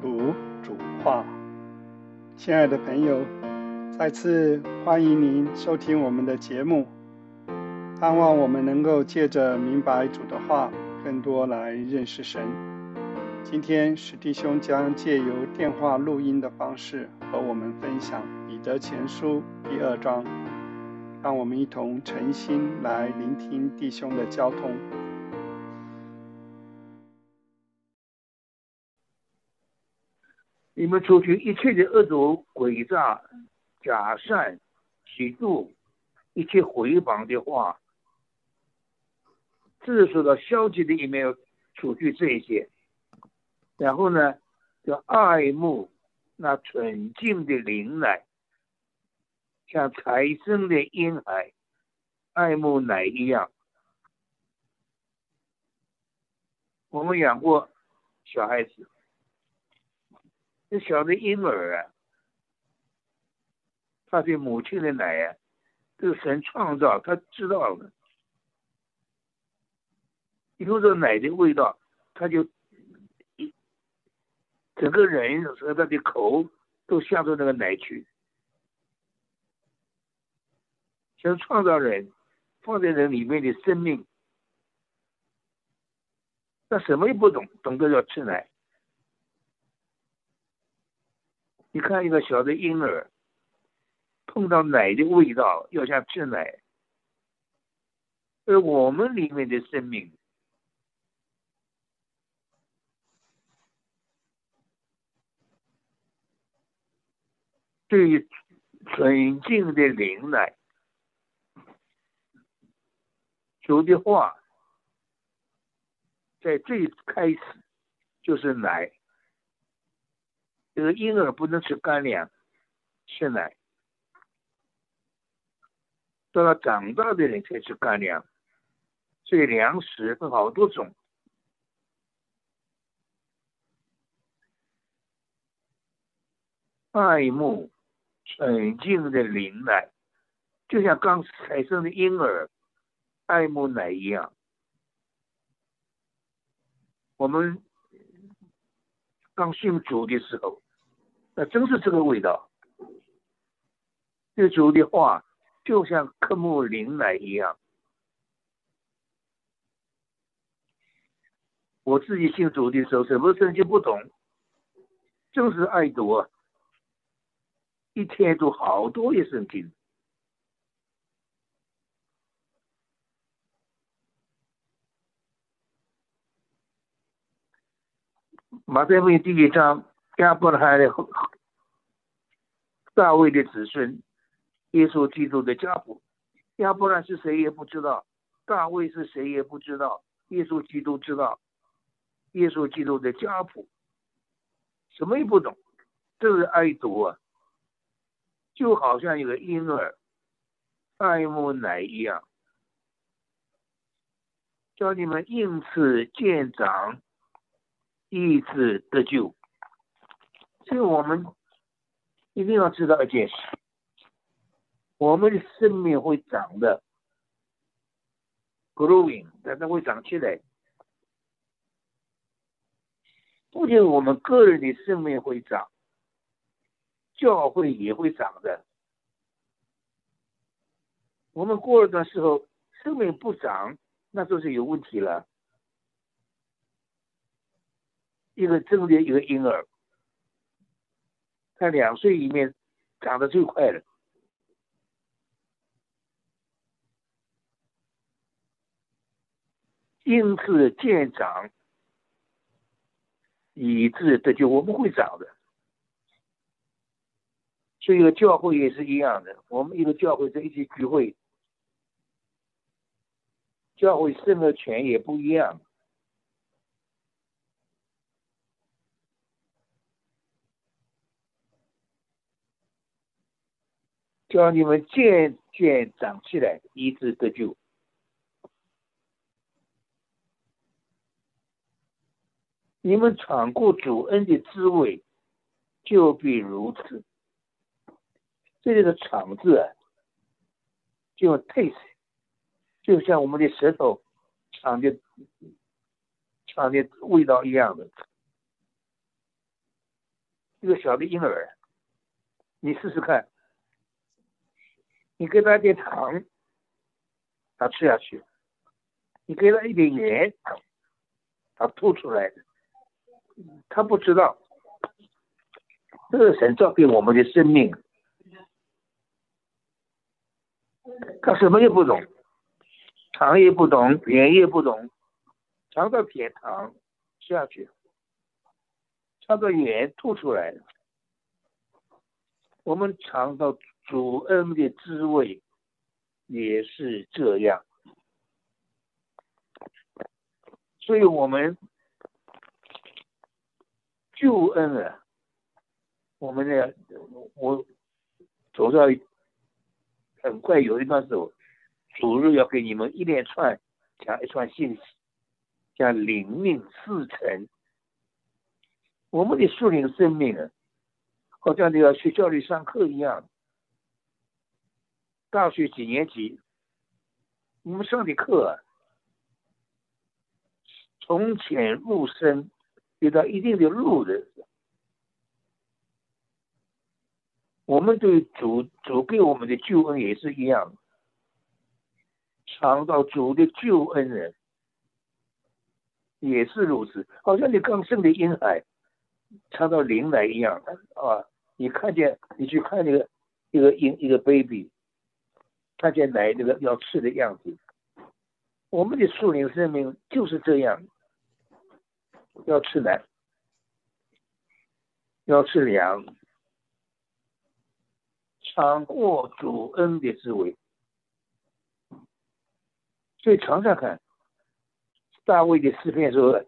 读主话，亲爱的朋友，再次欢迎您收听我们的节目。盼望我们能够借着明白主的话，更多来认识神。今天史弟兄将借由电话录音的方式和我们分享《彼得前书》第二章，让我们一同诚心来聆听弟兄的交通。你们除去一切的恶毒、诡诈、假善、嫉妒、一切回谤的话，这是说到消极的一面，要除去这一些。然后呢，要爱慕那纯净的灵奶，像财生的婴孩爱慕奶一样。我们养过小孩子。这小的婴儿啊，他对母亲的奶啊，这个神创造，他知道的。有这奶的味道，他就一整个人和他的口都向着那个奶去。神创造人，放在人里面的生命，他什么也不懂，懂得要吃奶。你看一个小的婴儿，碰到奶的味道，要想吃奶。而我们里面的生命，对纯净的灵奶，主的话，在最开始就是奶。这个婴儿不能吃干粮，吃奶；到了长大的人才吃干粮。所以粮食分好多种，爱慕纯净的灵奶，就像刚才生的婴儿爱慕奶一样。我们刚信主的时候。那真是这个味道，这主的话就像刻木灵奶一样。我自己信主的时候，什么圣经不懂，真是爱读，一天读好多页圣经。马太福音第一章。亚伯拉罕的大卫的子孙，耶稣基督的家谱。亚伯拉是谁也不知道，大卫是谁也不知道，耶稣基督知道。耶稣基督的家谱，什么也不懂，这是爱读啊，就好像一个婴儿爱慕奶一样，叫你们应次见长，以此得救。所以我们一定要知道一件事：我们的生命会长的，growing，但它会长起来。不仅我们个人的生命会长，教会也会长的。我们过了段时候，生命不长，那就是有问题了。一个正的一个婴儿。在两岁里面长得最快的，因此见长，以致得救。我们会长的，所以教会也是一样的。我们一个教会在一起聚会，教会生的权也不一样。叫你们渐渐长起来，一直得救。你们尝过主恩的滋味，就必如此。这里的“尝”字啊，就 taste，就像我们的舌头尝的尝的味道一样的。一个小的婴儿，你试试看，你给他点糖，他吃下去；你给他一点盐，他吐出来。他不知道，这个神造给我们的生命，他什么也不懂，糖也不懂，盐也不懂，尝到甜糖下去。尝到盐吐出来，我们尝到主恩的滋味也是这样，所以我们救恩啊，我们呢，我走到很快有一段时候，主日要给你们一连串讲一串信息，讲灵命四层。我们的树林生命啊，好像你要学校里上课一样。大学几年级，我们上的课，从浅入深，有到一定的路的。我们对主主给我们的救恩也是一样，尝到主的救恩人，也是如此。好像你刚生的婴孩。尝到灵奶一样啊！你看见你去看那个一个婴一个 baby，看见奶那个要吃的样子。我们的树林生命就是这样，要吃奶，要吃粮，尝过主恩的滋味。所以尝尝看，大卫的诗篇说：“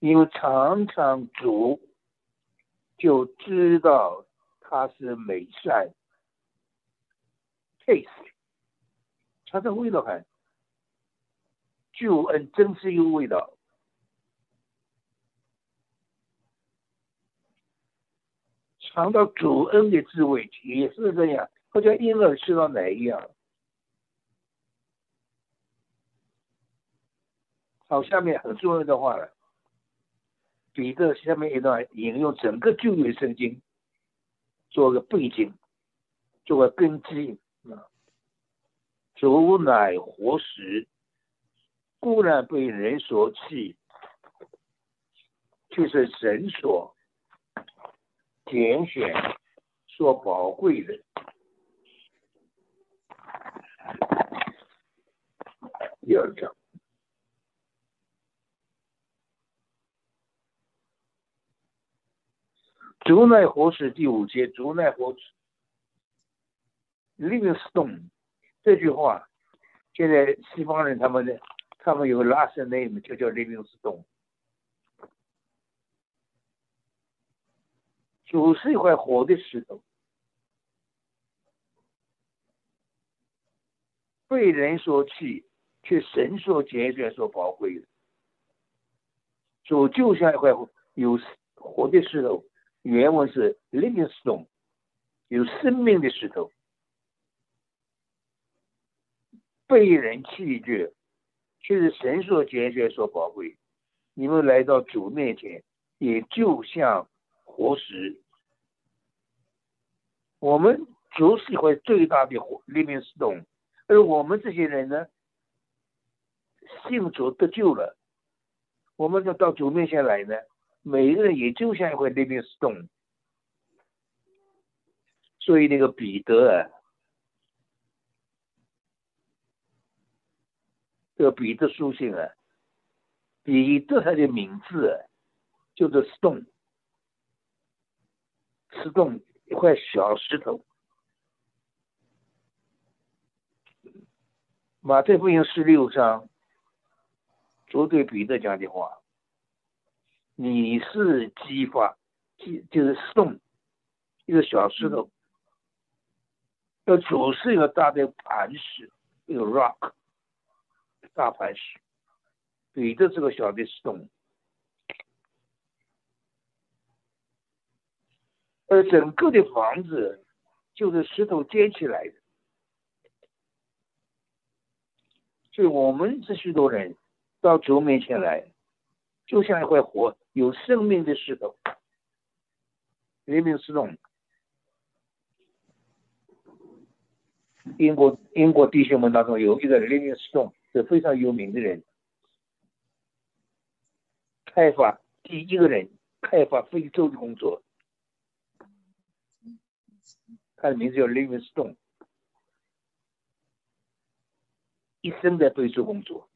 因为尝尝主。”就知道他是美善，taste，它的味道很，救恩真是有味道，尝到主恩的滋味也是这样，好像婴儿吃到奶一样。好，下面很重要的话了。彼得下面一段引用整个旧约圣经，做个背景，做个根基啊。主乃活石，固然被人所弃，却是神所拣选、所宝贵的。第二章。竹奈活石第五节，竹奈活石，living stone 这句话，现在西方人他们的他们有个 last name 就叫 living stone。主是一块活的石头，被人所弃，却神所拣选、所宝贵的。主就像一块有活的石头。原文是 living stone，有生命的石头，被人弃绝，却是神所拣选、所宝贵。你们来到主面前，也就像活石。我们主是一块最大的活 living stone，而我们这些人呢，信主得救了，我们就到主面前来呢。每一个人也就像一块 living stone，所以那个彼得啊，这个彼得书信啊，彼得他的名字啊，就是 stone，stone 一块小石头。马太福音十六章，主对彼得讲的话。你是激发，激就是送一个小石头，要主是一个大的磐石，一个 rock 大磐石，彼得这个小的石洞，而整个的房子就是石头建起来的，所以我们这许多人到主面前来，就像一块活。有生命的石头，雷明斯顿，英国英国弟兄们当中有一个雷明斯顿是非常有名的人，开发第一个人开发非洲的工作，他的名字叫雷明斯顿，一生在非洲工作，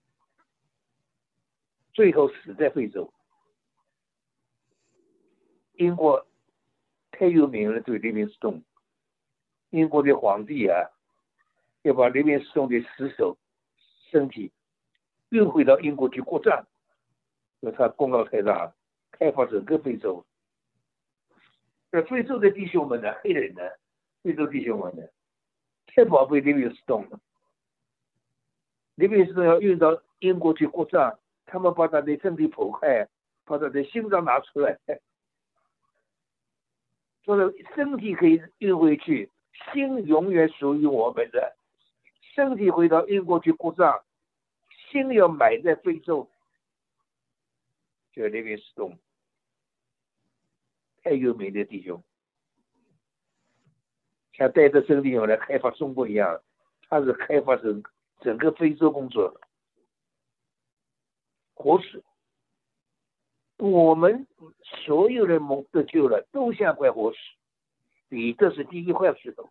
最后死在非洲。英国太有名了，对雷明斯顿，英国的皇帝啊，要把雷明斯顿的尸首身体运回到英国去国葬，说他功劳太大，开发整个非洲。那非洲的弟兄们呢，黑人呢，非洲弟兄们呢，太宝贝雷明斯顿了。雷明斯顿要运到英国去国葬，他们把他的身体剖开，把他的心脏拿出来。说的身体可以运回去，心永远属于我们的。身体回到英国去过葬，心要埋在非洲。就那边石洞，太有名的弟兄，像带着身体用来开发中国一样，他是开发整整个非洲工作，活死。我们所有的蒙得救了，都像块活石。你这是第一块石头。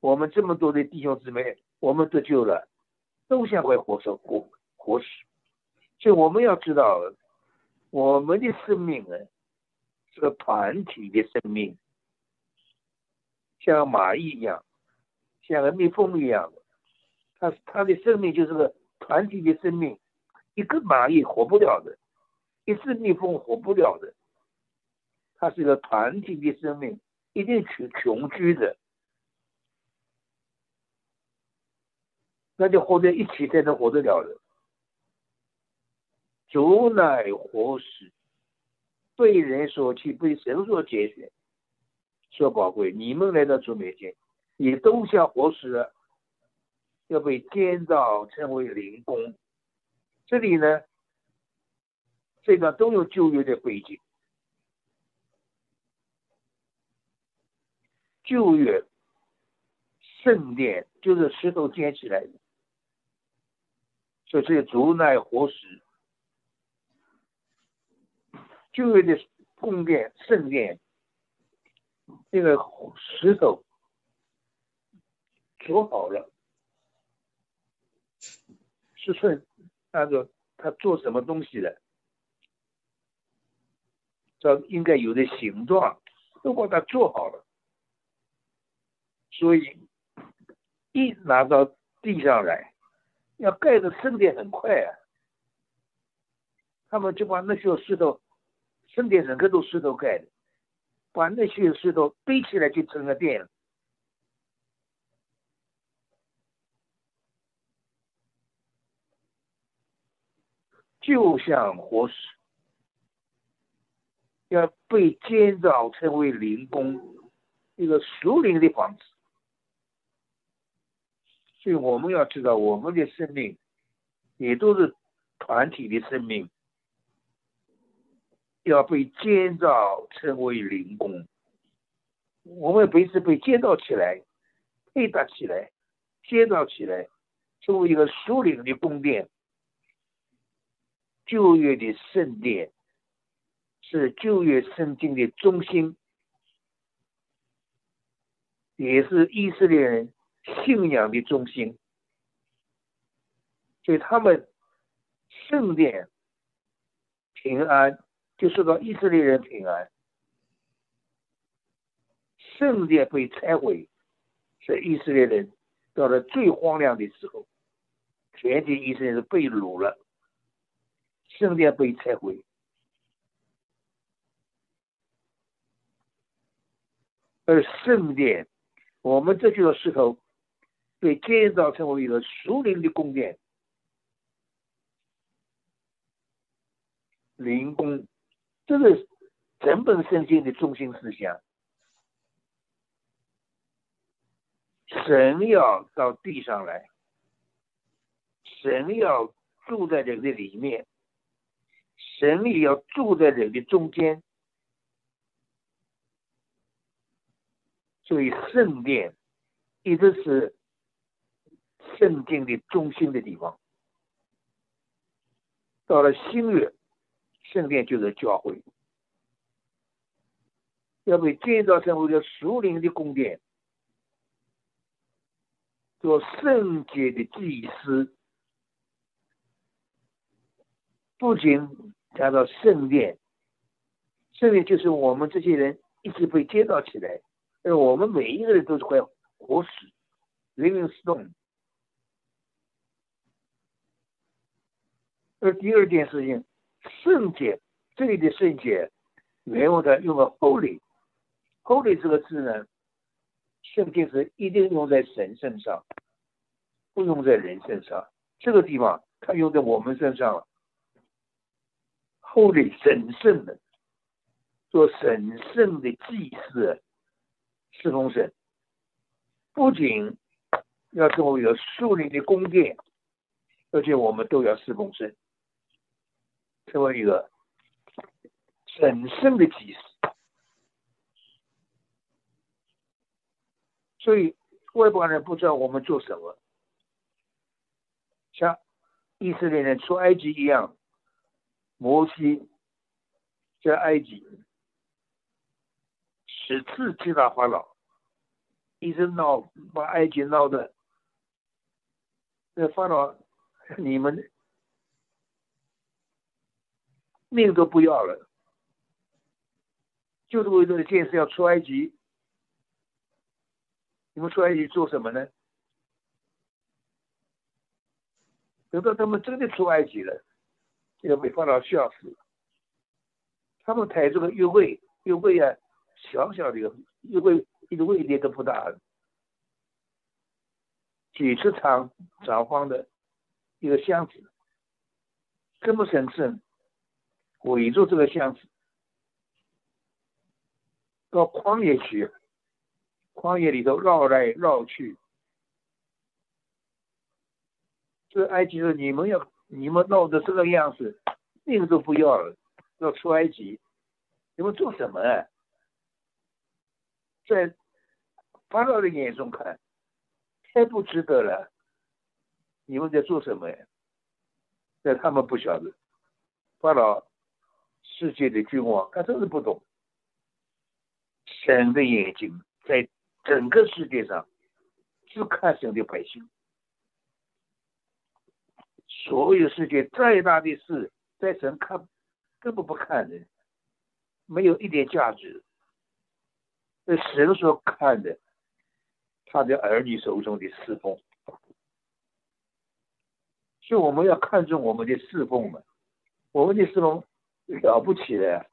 我们这么多的弟兄姊妹，我们得救了，都像块活生活活死。所以我们要知道，我们的生命呢，是个团体的生命，像蚂蚁一样，像个蜜蜂一样，它它的生命就是个团体的生命，一个蚂蚁活不了的。一只蜜蜂活不了的，它是个团体的生命，一定群群居的，那就活在一起才能活得了的。主乃活石，被人所弃，被神所拣选，说宝贵。你们来到主面前，也都像活石，要被建造成为灵宫。这里呢？这个都有旧约的背景，旧约圣殿就是石头建起来的，所以这竹乃活石。旧约的供殿圣殿，这个石头做好了，是顺按照他做什么东西的。这应该有的形状都把它做好了，所以一拿到地上来，要盖的升殿很快啊。他们就把那些石头，升殿整个都石头盖的，把那些石头堆起来就成了殿了，就像活石。要被建造成为灵宫，一个属灵的房子。所以我们要知道，我们的生命也都是团体的生命，要被建造成为灵宫。我们彼此被建造起来，配搭起来，建造起来，作为一个属灵的宫殿，旧约的圣殿。是旧约圣经的中心，也是以色列人信仰的中心。所以他们圣殿平安，就受到以色列人平安。圣殿被拆毁，是以色列人到了最荒凉的时候，全体以色列人被掳了，圣殿被拆毁。而圣殿，我们这就是石头被建造成为一个属灵的宫殿，灵宫，这是整本圣经的中心思想。神要到地上来，神要住在人的里面，神也要住在人的中间。所以圣殿一直是圣经的中心的地方。到了新月，圣殿就是教会，要被建造成为叫属灵的宫殿，做圣洁的祭司。不仅讲到圣殿，圣殿就是我们这些人一直被建造起来。而我们每一个人都是块活石，living stone。而第二件事情，圣洁，这里的圣洁，原文的用了 holy，holy 这个字呢，圣洁是一定用在神身上，不用在人身上。这个地方它用在我们身上了，holy 神圣的，做神圣的祭祀。侍奉神，不仅要成为一个树林的宫殿，而且我们都要侍奉神，成为一个神圣的祭司。所以外邦人不知道我们做什么，像以色列人出埃及一样，摩西在埃及。十次击打法老，一直闹把埃及闹的，那法老你们命都不要了，就是为了建设要出埃及，你们出埃及做什么呢？等到他们真的出埃及了，要被法老笑死了，他们抬这个约会，约会啊！小小的一个，一个一个位点都不大，几尺长、长方的一个箱子，这么神圣，围住这个箱子，到旷野去，旷野里头绕来绕去。这埃及人：“你们要，你们闹的这个样子，命都不要了，要出埃及，你们做什么啊？”在法老的眼中看，太不值得了。你们在做什么呀？在他们不晓得，法老世界的君王，他真是不懂。神的眼睛在整个世界上只看神的百姓，所有世界再大的事，在神看根本不看人，没有一点价值。在神所看的，他的儿女手中的侍奉，所以我们要看重我们的侍奉嘛。我们的侍奉了不起的，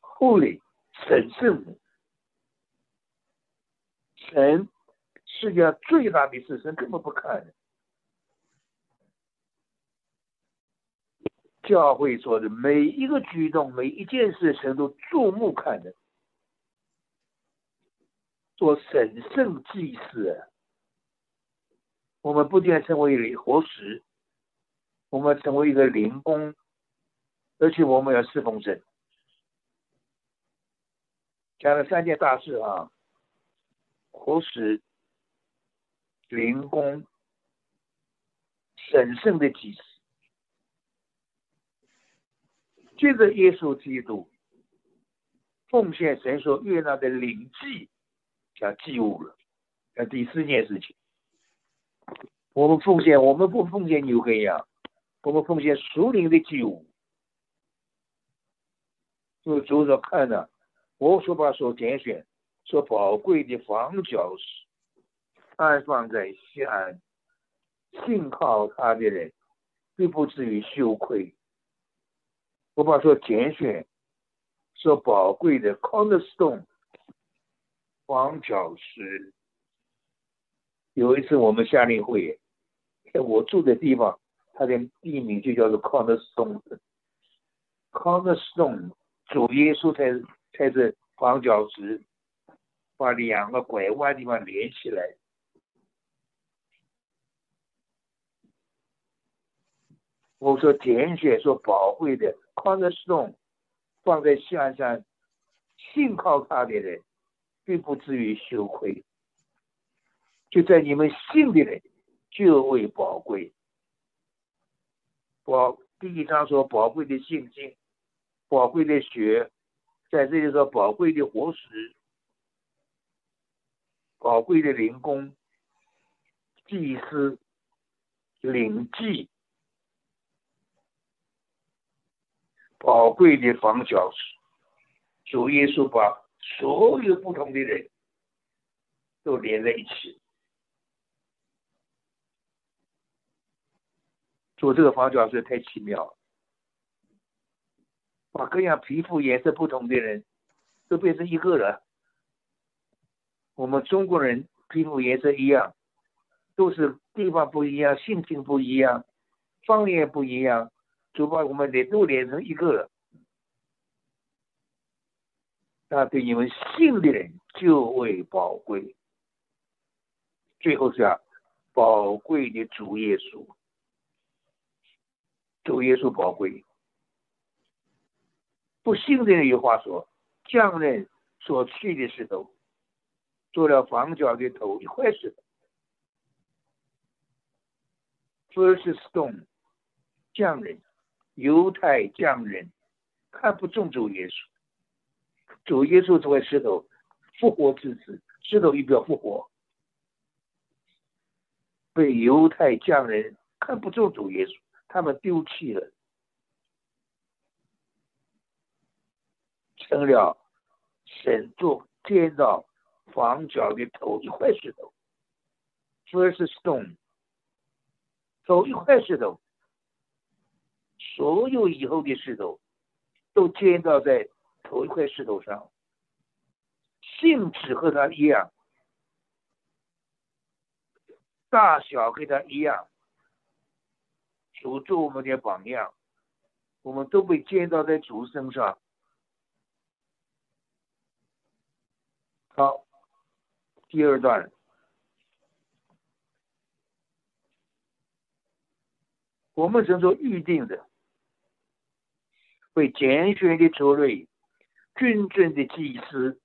护理神圣的，神世界上最大的事，神根本不看的。教会做的每一个举动、每一件事，神都注目看的，做神圣祭祀。我们不仅成为活石，我们成为一个灵工，而且我们要侍奉神。讲了三件大事啊：活石、灵工、神圣的祭司。接着，耶稣基督奉献神所悦纳的灵祭，叫祭物了。那第四件事情，我们奉献，我们不奉献牛跟羊，我们奉献属灵的祭物。就主说看呢，我所把所拣选、所宝贵的房角石安放在西安，信靠他的人，并不至于羞愧。我把说拣选，说宝贵的 cornerstone 黄角石。有一次我们夏令会，在我住的地方，它的地名就叫做 cornerstone。cornerstone 主耶稣才才是黄角石，把两个拐弯地方连起来。我说拣选，说宝贵的。放在石洞，放在西安山，信靠他的人，并不至于羞愧。就在你们信的人就为宝贵。宝第一章说宝贵的信心，宝贵的血，在这里说宝贵的活石，宝贵的灵工，祭司，灵祭。宝贵的房角石，主耶稣把所有不同的人都连在一起。做这个房角石太奇妙了，把各样皮肤颜色不同的人都变成一个人。我们中国人皮肤颜色一样，都是地方不一样，性情不一样，方言不一样。就把我们连都连成一个了，那对你们信的人就为宝贵。最后是啊，宝贵的主耶稣，主耶稣宝贵。不信的人有话说：匠人所砌的石头，做了房角的头一块石头，First stone，匠人。犹太匠人看不中主耶稣，主耶稣这块石头复活之子，石头一表复活，被犹太匠人看不中主耶稣，他们丢弃了，成了神做建造房角的头一块石头，first stone，头一块石头。所有以后的石头都建造在头一块石头上，性质和它一样，大小跟它一样，主做我们的榜样，我们都被建造在主身上。好，第二段，我们称作预定的。为拣选的族类，君尊的祭司，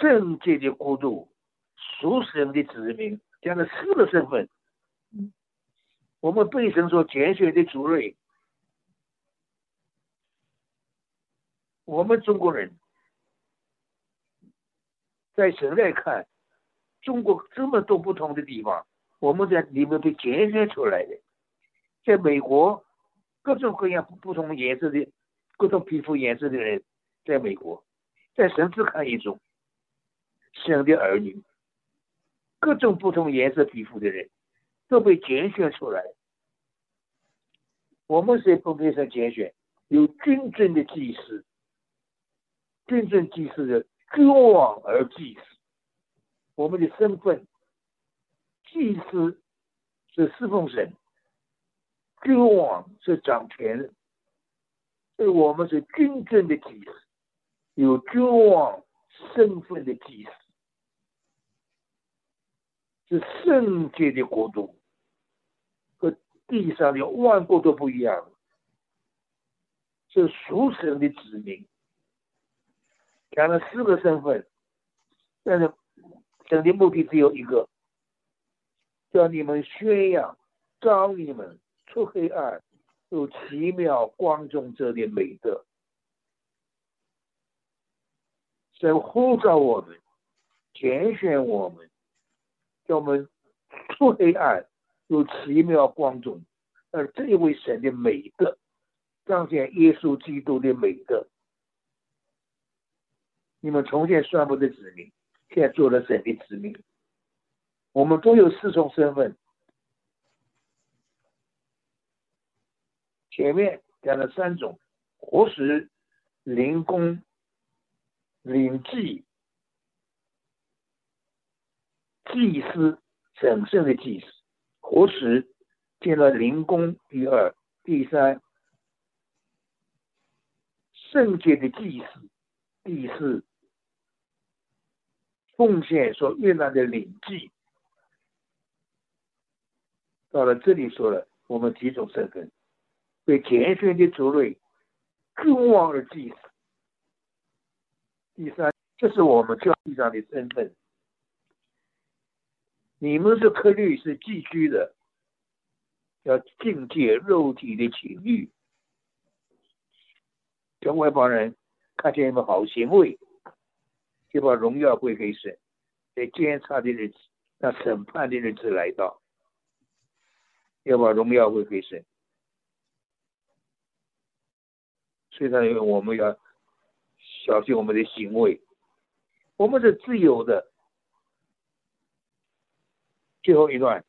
圣洁的国度，属神的子民，这样的四个身份。我们被神所拣选的族类，我们中国人，在神来看，中国这么多不同的地方，我们在里面被拣选出来的，在美国，各种各样不同颜色的。各种皮肤颜色的人，在美国，在神只看一种神的儿女，各种不同颜色皮肤的人都被拣选出来。我们是不被神拣选，有君尊的祭司，君尊祭司的君王而祭司。我们的身份，祭司是侍奉神，君王是掌权。所以我们是君尊的祭司，有君王身份的祭司，是圣洁的国度，地上的万国都不一样，是属神的子民。讲了四个身份，但是神的目的只有一个，叫你们宣扬，召你们出黑暗。有奇妙光中这的美德，神呼召我们，拣选我们，叫我们出黑暗，有奇妙光中，而这一位神的美德，彰显耶稣基督的美德。你们重建算不的子民，现在做了神的子民，我们都有四重身份。前面讲了三种：活石、灵工、灵祭、祭司，神圣的祭司。何时见了灵工，第二、第三，圣洁的祭司，第四，奉献所遇到的灵祭。到了这里说了，我们几种身份。被拣选的族类，君王而祭祀。第三，这是我们教义上的身份。你们是科律是寄居的，要境界肉体的情欲，叫外邦人看见你们好行为，就把荣耀归给神。在监察的日子，那审判的日子来到，要把荣耀归给神。所以呢，我们要小心我们的行为。我们是自由的。最后一段，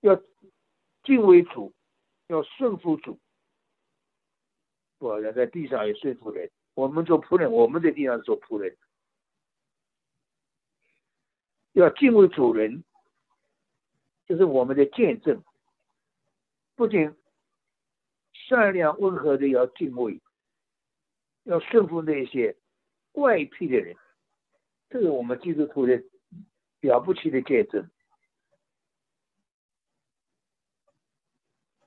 要敬畏主，要顺服主。我人在地上也顺服人，我们做仆人，我们在地上做仆人。要敬畏主人，这是我们的见证。不仅善良温和的要敬畏，要顺服那些怪癖的人。这是我们基督徒的了不起的见证。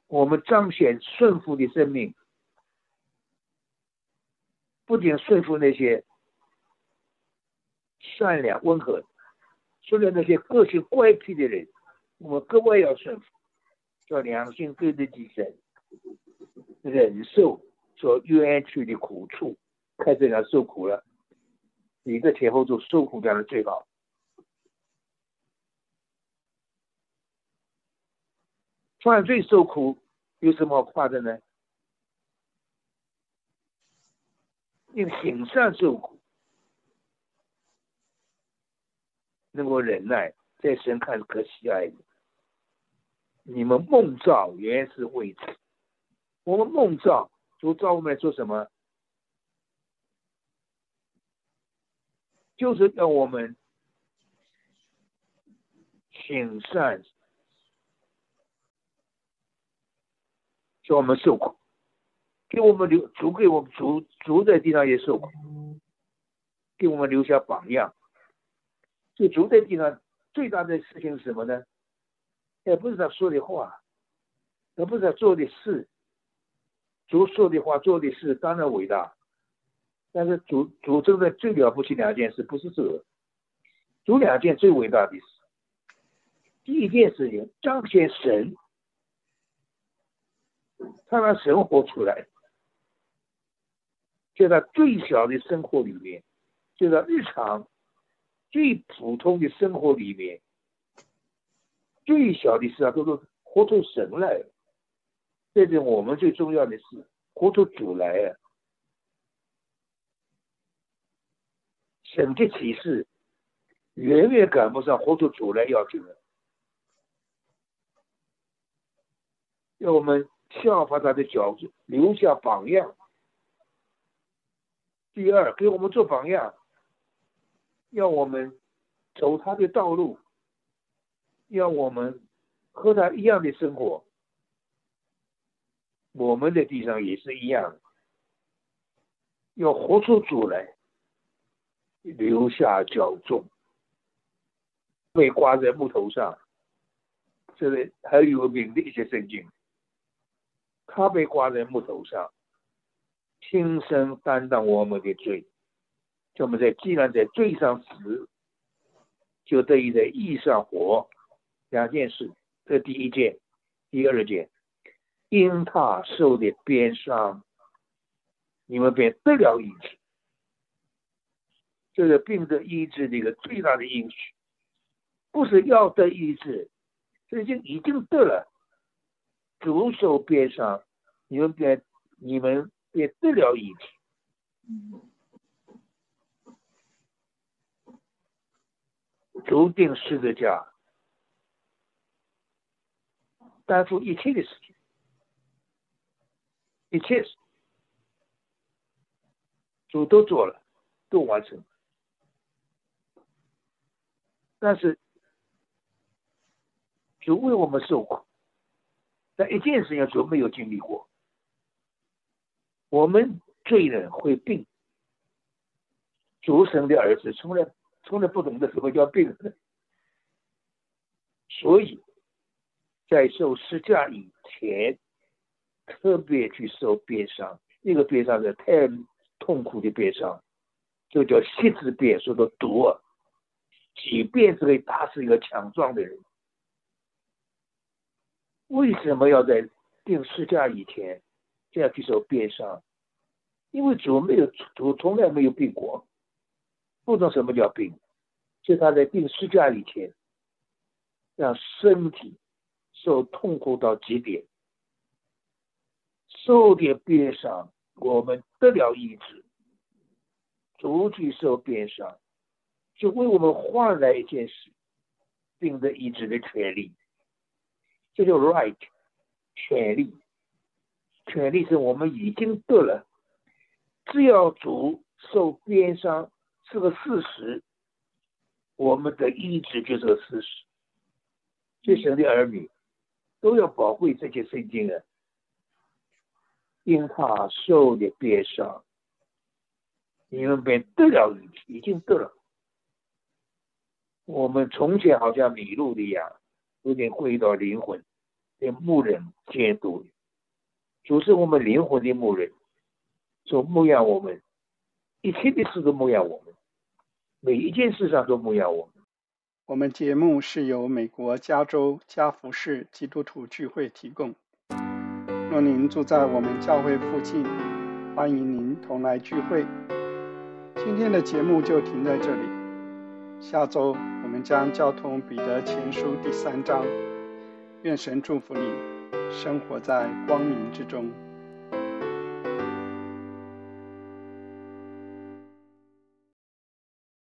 我们彰显顺服的生命，不仅顺服那些善良温和，除了那些个性怪癖的人，我们格外要顺服，叫良心对得起神，忍受所冤屈的苦处，看这样受苦了。你在前后做受苦这样的最好。犯罪受苦有什么好夸的呢？用行善受苦，能够忍耐，在神看可喜爱的。你们梦造原是为此，我们梦造主造我们来做什么？就是要我们行善，叫我们受苦，给我们留足给我们足足在地上也受苦，给我们留下榜样。就足在地上最大的事情是什么呢？也不是他说的话，也不是他做的事。主说的话、做的事当然伟大。但是主主做的最了不起两件事，不是这个，主两件最伟大的事。第一件事情彰显神，他让神活出来，就在最小的生活里面，就在日常最普通的生活里面，最小的事啊，都是活出神来。这是我们最重要的事，活出主来啊。神的启示远远赶不上活出主来要求的，要我们效法他的脚步，留下榜样。第二，给我们做榜样，要我们走他的道路，要我们和他一样的生活。我们的地上也是一样，要活出主来。留下脚重，被挂在木头上。这里还有名的一些圣经，他被挂在木头上，亲身担当我们的罪。我们在既然在罪上死，就得以在义上活。两件事，这第一件，第二件，因他受的鞭伤，你们便得了医治。这个病的医治的一个最大的因素，不是要得医治，已经已经得了。左手边上，你们别你们别得了医治，注定十字架担负一切的事情，一切事主都做了，都完成。但是，主为我们受苦，但一件事情主没有经历过。我们罪人会病，主神的儿子从来从来不懂得什么叫病，所以在受施架以前，特别去受鞭伤，那个鞭伤是太痛苦的悲伤，就叫七字变说的毒啊！即便是个打死一个强壮的人，为什么要在定十架以前这样去受鞭伤？因为主没有主从来没有病过，不懂什么叫病，就他在定十架以前，让身体受痛苦到极点，受点鞭伤，我们得了医治，主去受鞭伤。就为我们换来一件事，病的医治的权利，这叫 right，权利，权利是我们已经得了，只要主受鞭伤是个事实，我们的医治就是个事实。这神的儿女都要宝贵这些圣经啊，因他受的鞭伤，你们便得了已经得了。我们从前好像迷路的羊，有点回到灵魂，被牧人监督，主是我们灵魂的牧人，说牧养我们，一切的事都牧养我们，每一件事上都牧养我们。我们节目是由美国加州加福市基督徒聚会提供。若您住在我们教会附近，欢迎您同来聚会。今天的节目就停在这里，下周。我们将交通彼得前书第三章，愿神祝福你，生活在光明之中。